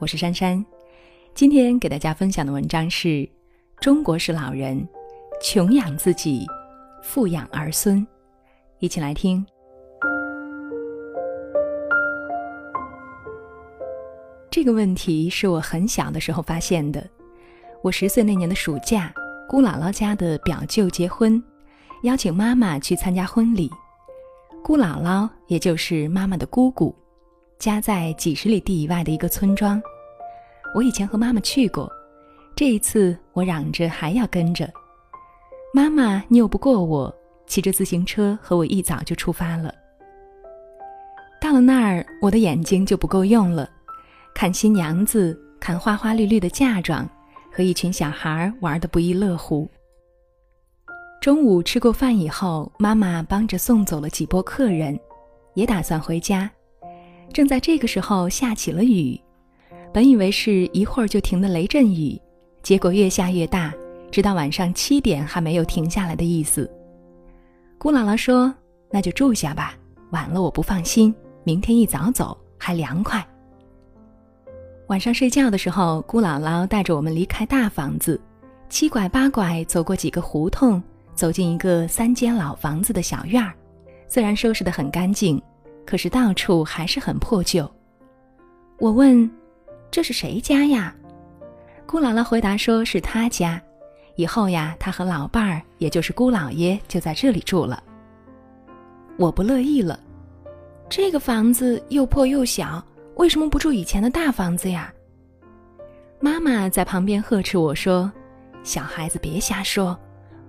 我是珊珊。今天给大家分享的文章是《中国式老人穷养自己，富养儿孙》，一起来听。这个问题是我很小的时候发现的。我十岁那年的暑假，姑姥姥家的表舅结婚，邀请妈妈去参加婚礼。姑姥姥也就是妈妈的姑姑，家在几十里地以外的一个村庄。我以前和妈妈去过，这一次我嚷着还要跟着。妈妈拗不过我，骑着自行车和我一早就出发了。到了那儿，我的眼睛就不够用了。看新娘子，看花花绿绿的嫁妆，和一群小孩玩得不亦乐乎。中午吃过饭以后，妈妈帮着送走了几波客人，也打算回家。正在这个时候下起了雨，本以为是一会儿就停的雷阵雨，结果越下越大，直到晚上七点还没有停下来的意思。姑姥姥说：“那就住下吧，晚了我不放心，明天一早走还凉快。”晚上睡觉的时候，姑姥姥带着我们离开大房子，七拐八拐走过几个胡同，走进一个三间老房子的小院儿。虽然收拾得很干净，可是到处还是很破旧。我问：“这是谁家呀？”姑姥姥回答说：“是他家，以后呀，他和老伴儿，也就是姑姥爷，就在这里住了。”我不乐意了，这个房子又破又小。为什么不住以前的大房子呀？妈妈在旁边呵斥我说：“小孩子别瞎说，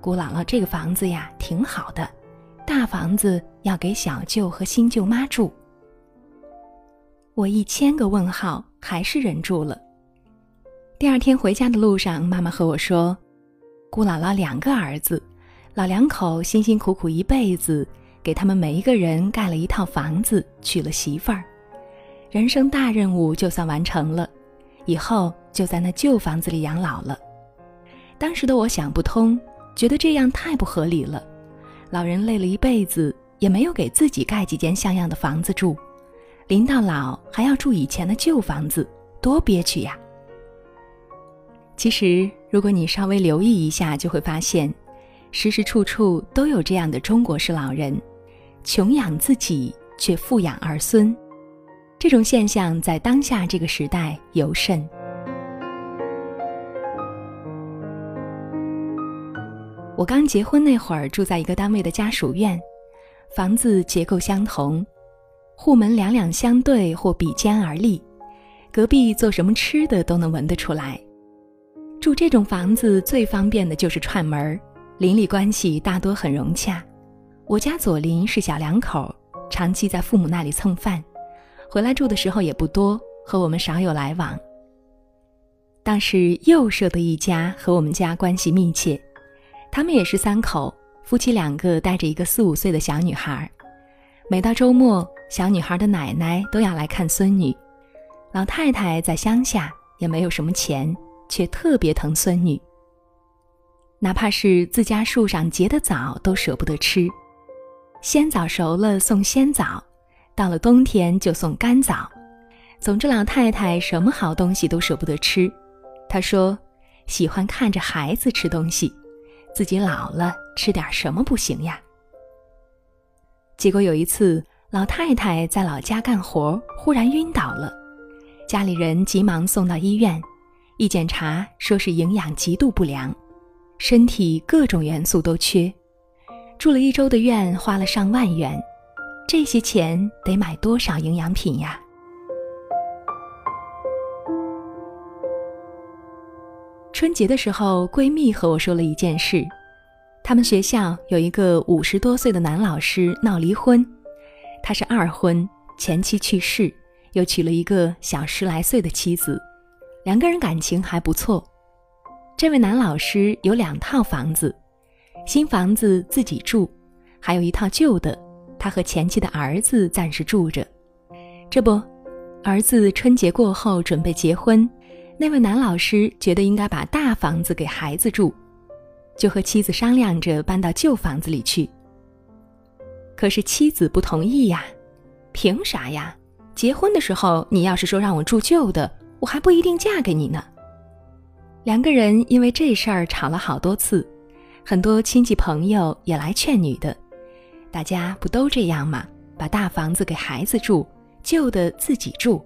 姑姥姥这个房子呀挺好的，大房子要给小舅和新舅妈住。”我一千个问号，还是忍住了。第二天回家的路上，妈妈和我说：“姑姥姥两个儿子，老两口辛辛苦苦一辈子，给他们每一个人盖了一套房子，娶了媳妇儿。”人生大任务就算完成了，以后就在那旧房子里养老了。当时的我想不通，觉得这样太不合理了。老人累了一辈子，也没有给自己盖几间像样的房子住，临到老还要住以前的旧房子，多憋屈呀！其实，如果你稍微留意一下，就会发现，时时处处都有这样的中国式老人，穷养自己却富养儿孙。这种现象在当下这个时代尤甚。我刚结婚那会儿，住在一个单位的家属院，房子结构相同，户门两两相对或比肩而立，隔壁做什么吃的都能闻得出来。住这种房子最方便的就是串门，邻里关系大多很融洽。我家左邻是小两口，长期在父母那里蹭饭。回来住的时候也不多，和我们少有来往。当时右舍的一家和我们家关系密切，他们也是三口，夫妻两个带着一个四五岁的小女孩。每到周末，小女孩的奶奶都要来看孙女。老太太在乡下也没有什么钱，却特别疼孙女。哪怕是自家树上结的枣，都舍不得吃。鲜枣熟了送鲜枣。到了冬天就送干枣，总之老太太什么好东西都舍不得吃。她说：“喜欢看着孩子吃东西，自己老了吃点什么不行呀？”结果有一次，老太太在老家干活，忽然晕倒了，家里人急忙送到医院，一检查说是营养极度不良，身体各种元素都缺，住了一周的院，花了上万元。这些钱得买多少营养品呀？春节的时候，闺蜜和我说了一件事：他们学校有一个五十多岁的男老师闹离婚，他是二婚，前妻去世，又娶了一个小十来岁的妻子，两个人感情还不错。这位男老师有两套房子，新房子自己住，还有一套旧的。他和前妻的儿子暂时住着，这不，儿子春节过后准备结婚，那位男老师觉得应该把大房子给孩子住，就和妻子商量着搬到旧房子里去。可是妻子不同意呀，凭啥呀？结婚的时候你要是说让我住旧的，我还不一定嫁给你呢。两个人因为这事儿吵了好多次，很多亲戚朋友也来劝女的。大家不都这样吗？把大房子给孩子住，旧的自己住。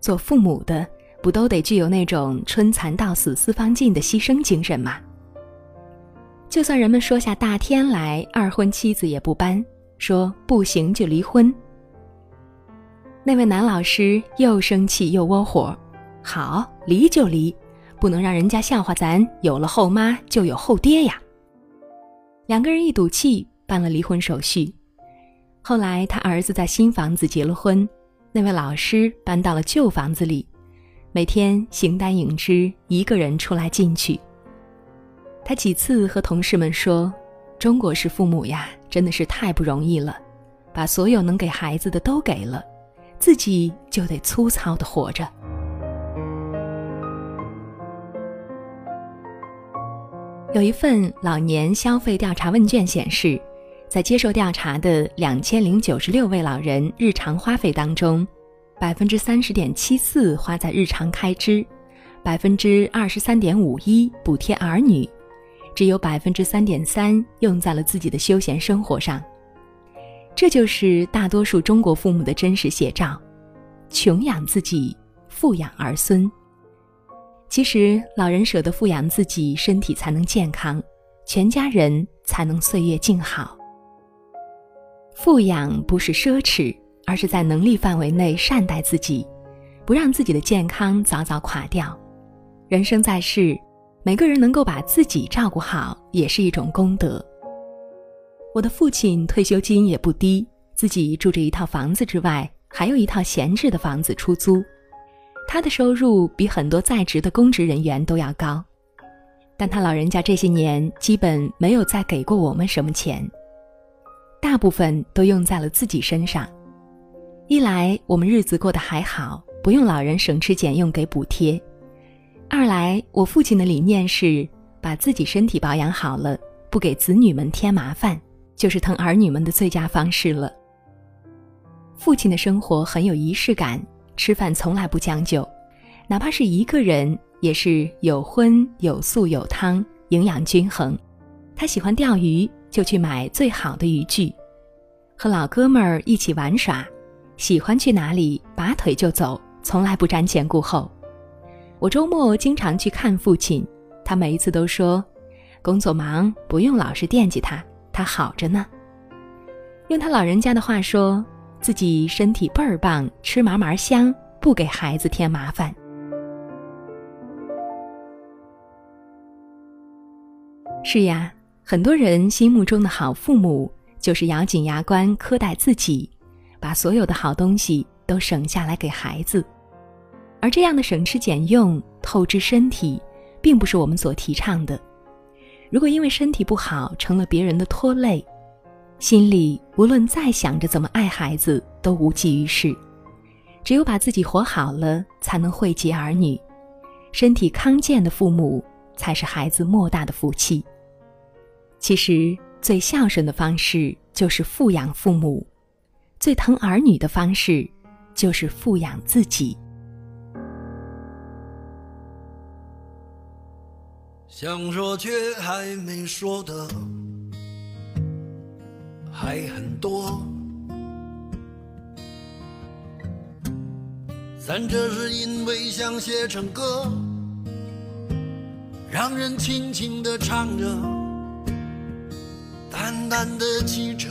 做父母的不都得具有那种春蚕到死丝方尽的牺牲精神吗？就算人们说下大天来，二婚妻子也不搬，说不行就离婚。那位男老师又生气又窝火，好离就离，不能让人家笑话咱有了后妈就有后爹呀。两个人一赌气办了离婚手续，后来他儿子在新房子结了婚，那位老师搬到了旧房子里，每天形单影只，一个人出来进去。他几次和同事们说：“中国式父母呀，真的是太不容易了，把所有能给孩子的都给了。”自己就得粗糙的活着。有一份老年消费调查问卷显示，在接受调查的两千零九十六位老人日常花费当中，百分之三十点七四花在日常开支，百分之二十三点五一补贴儿女，只有百分之三点三用在了自己的休闲生活上。这就是大多数中国父母的真实写照：穷养自己，富养儿孙。其实，老人舍得富养自己，身体才能健康，全家人才能岁月静好。富养不是奢侈，而是在能力范围内善待自己，不让自己的健康早早垮掉。人生在世，每个人能够把自己照顾好，也是一种功德。我的父亲退休金也不低，自己住着一套房子之外，还有一套闲置的房子出租。他的收入比很多在职的公职人员都要高，但他老人家这些年基本没有再给过我们什么钱，大部分都用在了自己身上。一来我们日子过得还好，不用老人省吃俭用给补贴；二来我父亲的理念是把自己身体保养好了，不给子女们添麻烦。就是疼儿女们的最佳方式了。父亲的生活很有仪式感，吃饭从来不将就，哪怕是一个人也是有荤有素有汤，营养均衡。他喜欢钓鱼，就去买最好的渔具，和老哥们儿一起玩耍，喜欢去哪里拔腿就走，从来不瞻前顾后。我周末经常去看父亲，他每一次都说，工作忙，不用老是惦记他。他好着呢。用他老人家的话说，自己身体倍儿棒，吃嘛嘛香，不给孩子添麻烦。是呀，很多人心目中的好父母，就是咬紧牙关苛待自己，把所有的好东西都省下来给孩子。而这样的省吃俭用、透支身体，并不是我们所提倡的。如果因为身体不好成了别人的拖累，心里无论再想着怎么爱孩子都无济于事。只有把自己活好了，才能惠及儿女。身体康健的父母才是孩子莫大的福气。其实最孝顺的方式就是富养父母，最疼儿女的方式就是富养自己。想说却还没说的还很多，咱这是因为想写成歌，让人轻轻的唱着，淡淡的记着，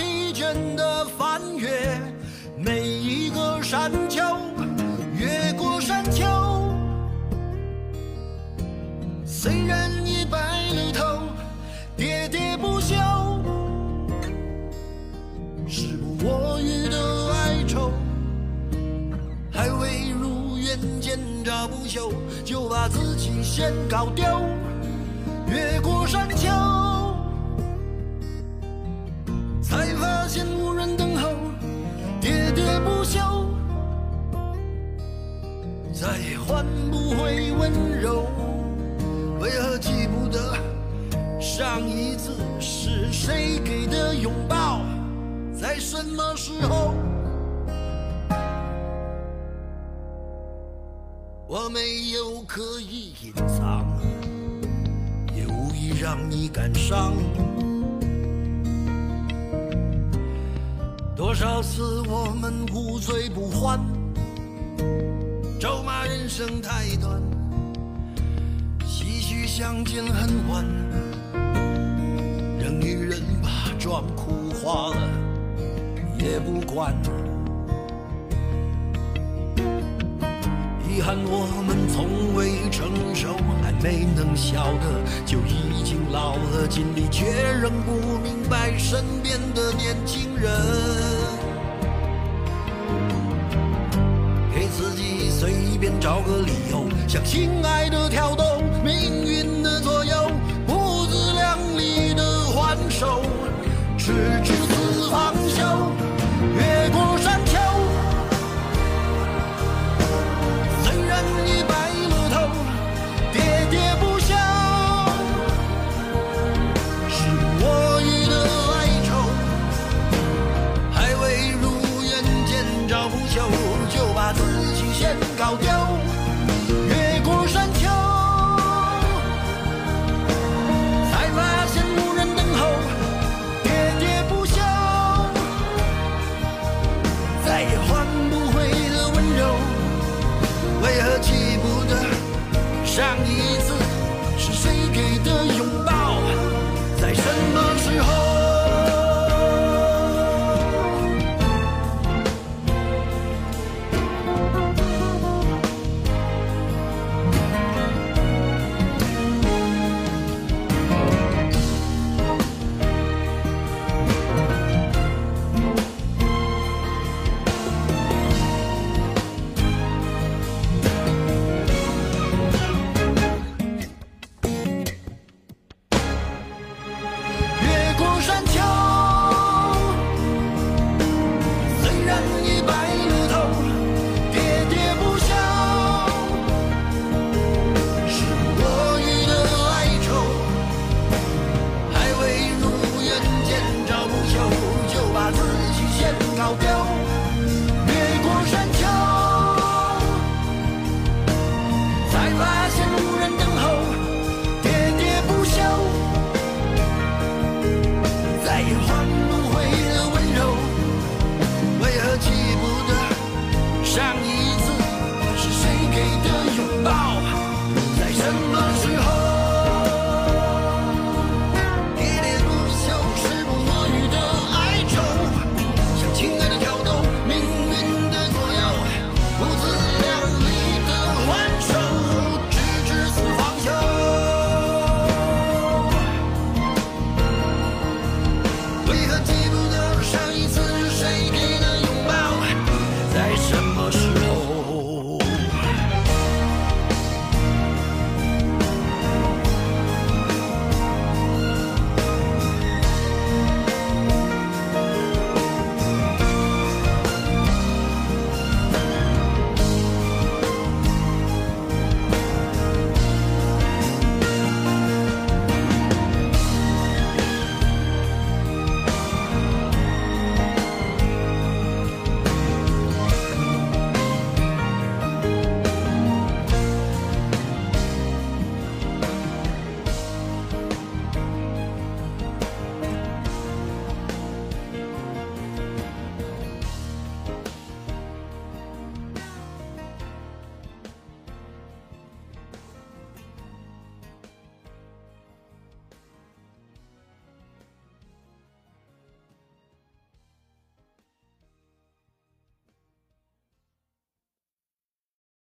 疲倦的翻越每一个山丘，越过山丘。虽然已白了头，喋喋不休，时不我予的哀愁，还未如愿见着不朽，就把自己先搞丢。越过山丘，不休，再也换不回温柔。为何记不得上一次是谁给的拥抱，在什么时候？我没有刻意隐藏，也无意让你感伤。多少次我们无醉不欢，咒骂人生太短。唏嘘相见恨晚，让女人把妆哭花了也不管。遗憾我们从未成熟，没能笑得就已经老了，尽力却仍不明白身边的年轻人。给自己随便找个理由，向心爱的挑逗，命运的左右，不自量力的还手，直至